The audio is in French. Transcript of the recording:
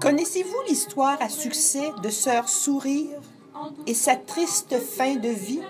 Connaissez-vous l'histoire à succès de Sœur Sourire et sa triste fin de vie?